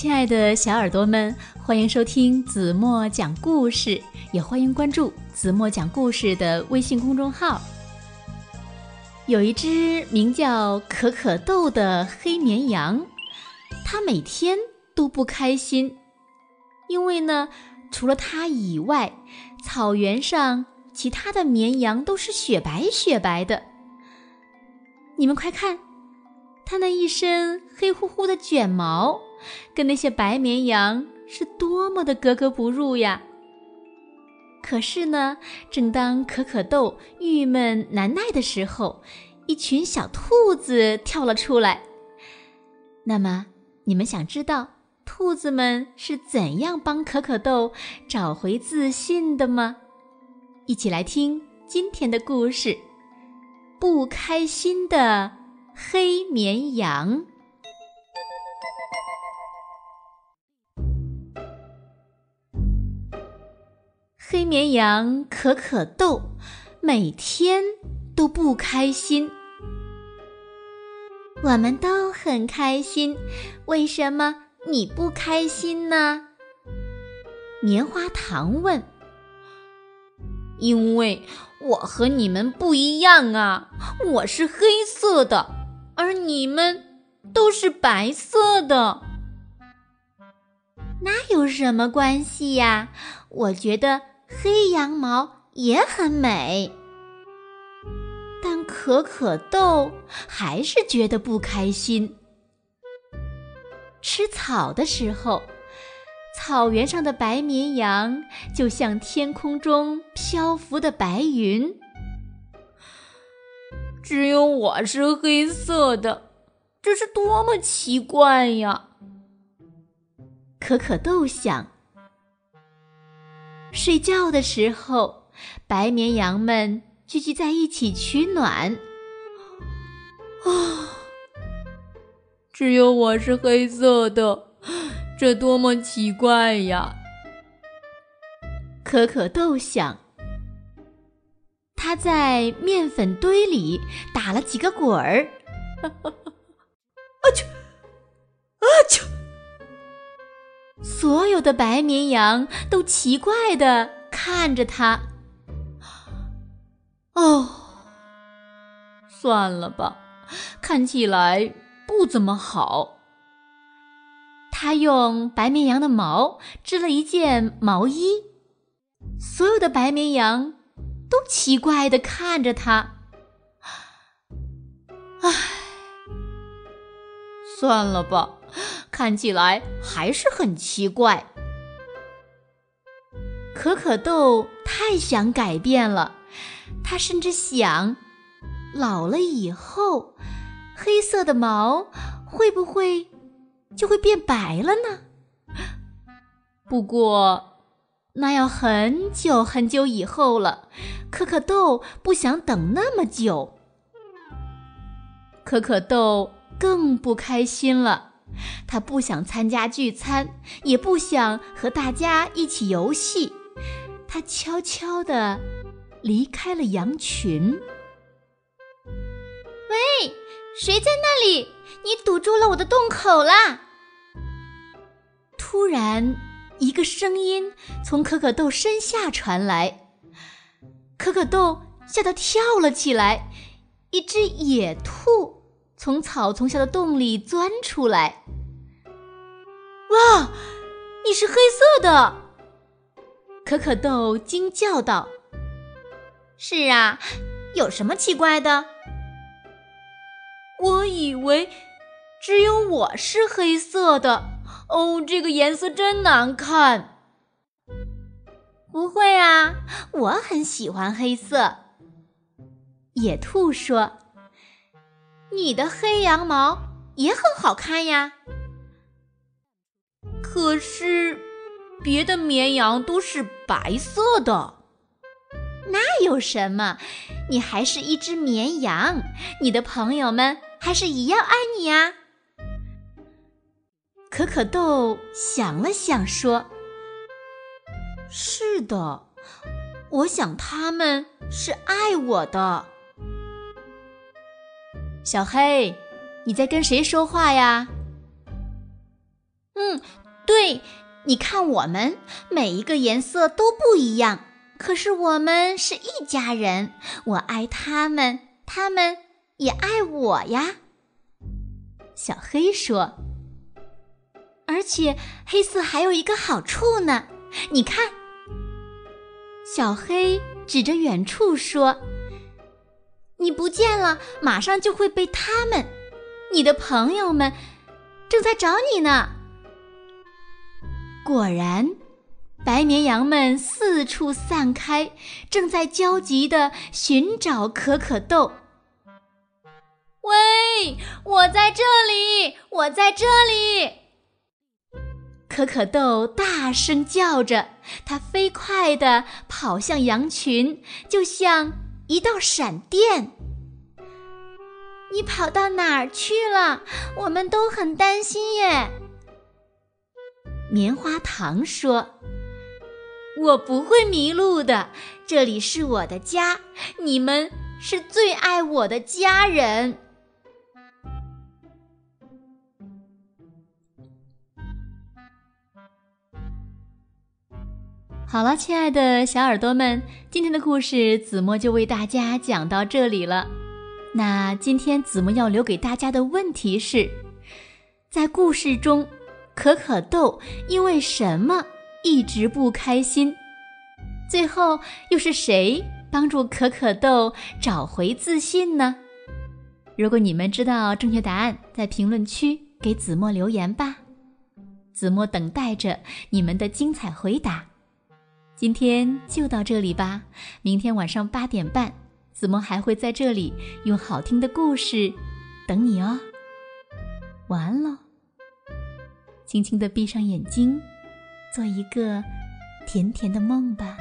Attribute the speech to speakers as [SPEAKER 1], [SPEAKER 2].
[SPEAKER 1] 亲爱的小耳朵们，欢迎收听子墨讲故事，也欢迎关注子墨讲故事的微信公众号。有一只名叫可可豆的黑绵羊，它每天都不开心，因为呢，除了它以外，草原上其他的绵羊都是雪白雪白的。你们快看，它那一身黑乎乎的卷毛。跟那些白绵羊是多么的格格不入呀！可是呢，正当可可豆郁闷难耐的时候，一群小兔子跳了出来。那么，你们想知道兔子们是怎样帮可可豆找回自信的吗？一起来听今天的故事：不开心的黑绵羊。黑绵羊可可豆每天都不开心。
[SPEAKER 2] 我们都很开心，为什么你不开心呢？
[SPEAKER 1] 棉花糖问。
[SPEAKER 3] 因为我和你们不一样啊，我是黑色的，而你们都是白色的。
[SPEAKER 2] 那有什么关系呀？我觉得。黑羊毛也很美，
[SPEAKER 1] 但可可豆还是觉得不开心。吃草的时候，草原上的白绵羊就像天空中漂浮的白云。
[SPEAKER 3] 只有我是黑色的，这是多么奇怪呀！
[SPEAKER 1] 可可豆想。睡觉的时候，白绵羊们聚集在一起取暖。
[SPEAKER 3] 啊，只有我是黑色的，这多么奇怪呀！
[SPEAKER 1] 可可豆想，他在面粉堆里打了几个滚儿。所有的白绵羊都奇怪的看着他。哦，算了吧，看起来不怎么好。他用白绵羊的毛织了一件毛衣，所有的白绵羊都奇怪的看着他。唉，算了吧。看起来还是很奇怪。可可豆太想改变了，他甚至想，老了以后，黑色的毛会不会就会变白了呢？不过，那要很久很久以后了。可可豆不想等那么久。可可豆更不开心了。他不想参加聚餐，也不想和大家一起游戏。他悄悄地离开了羊群。
[SPEAKER 2] 喂，谁在那里？你堵住了我的洞口啦！
[SPEAKER 1] 突然，一个声音从可可豆身下传来，可可豆吓得跳了起来。一只野兔。从草丛下的洞里钻出来。哇，你是黑色的！可可豆惊叫道：“
[SPEAKER 2] 是啊，有什么奇怪的？
[SPEAKER 3] 我以为只有我是黑色的。哦，这个颜色真难看。
[SPEAKER 2] 不会啊，我很喜欢黑色。”
[SPEAKER 1] 野兔说。
[SPEAKER 2] 你的黑羊毛也很好看呀，
[SPEAKER 3] 可是别的绵羊都是白色的。
[SPEAKER 2] 那有什么？你还是一只绵羊，你的朋友们还是一样爱你呀。
[SPEAKER 1] 可可豆想了想说：“是的，我想他们是爱我的。”小黑，你在跟谁说话呀？
[SPEAKER 2] 嗯，对，你看我们每一个颜色都不一样，可是我们是一家人。我爱他们，他们也爱我呀。
[SPEAKER 1] 小黑说。
[SPEAKER 2] 而且黑色还有一个好处呢，你看。
[SPEAKER 1] 小黑指着远处说：“
[SPEAKER 2] 你不见了，马上就会被他们，你的朋友们，正在找你呢。”
[SPEAKER 1] 果然，白绵羊们四处散开，正在焦急地寻找可可豆。
[SPEAKER 3] 喂，我在这里，我在这里。
[SPEAKER 1] 可可豆大声叫着，它飞快地跑向羊群，就像一道闪电。
[SPEAKER 2] 你跑到哪儿去了？我们都很担心耶。
[SPEAKER 1] 棉花糖说：“
[SPEAKER 3] 我不会迷路的，这里是我的家，你们是最爱我的家人。”
[SPEAKER 1] 好了，亲爱的小耳朵们，今天的故事子墨就为大家讲到这里了。那今天子墨要留给大家的问题是：在故事中，可可豆因为什么一直不开心？最后又是谁帮助可可豆找回自信呢？如果你们知道正确答案，在评论区给子墨留言吧。子墨等待着你们的精彩回答。今天就到这里吧，明天晚上八点半，子墨还会在这里用好听的故事等你哦。晚安喽，轻轻的闭上眼睛，做一个甜甜的梦吧。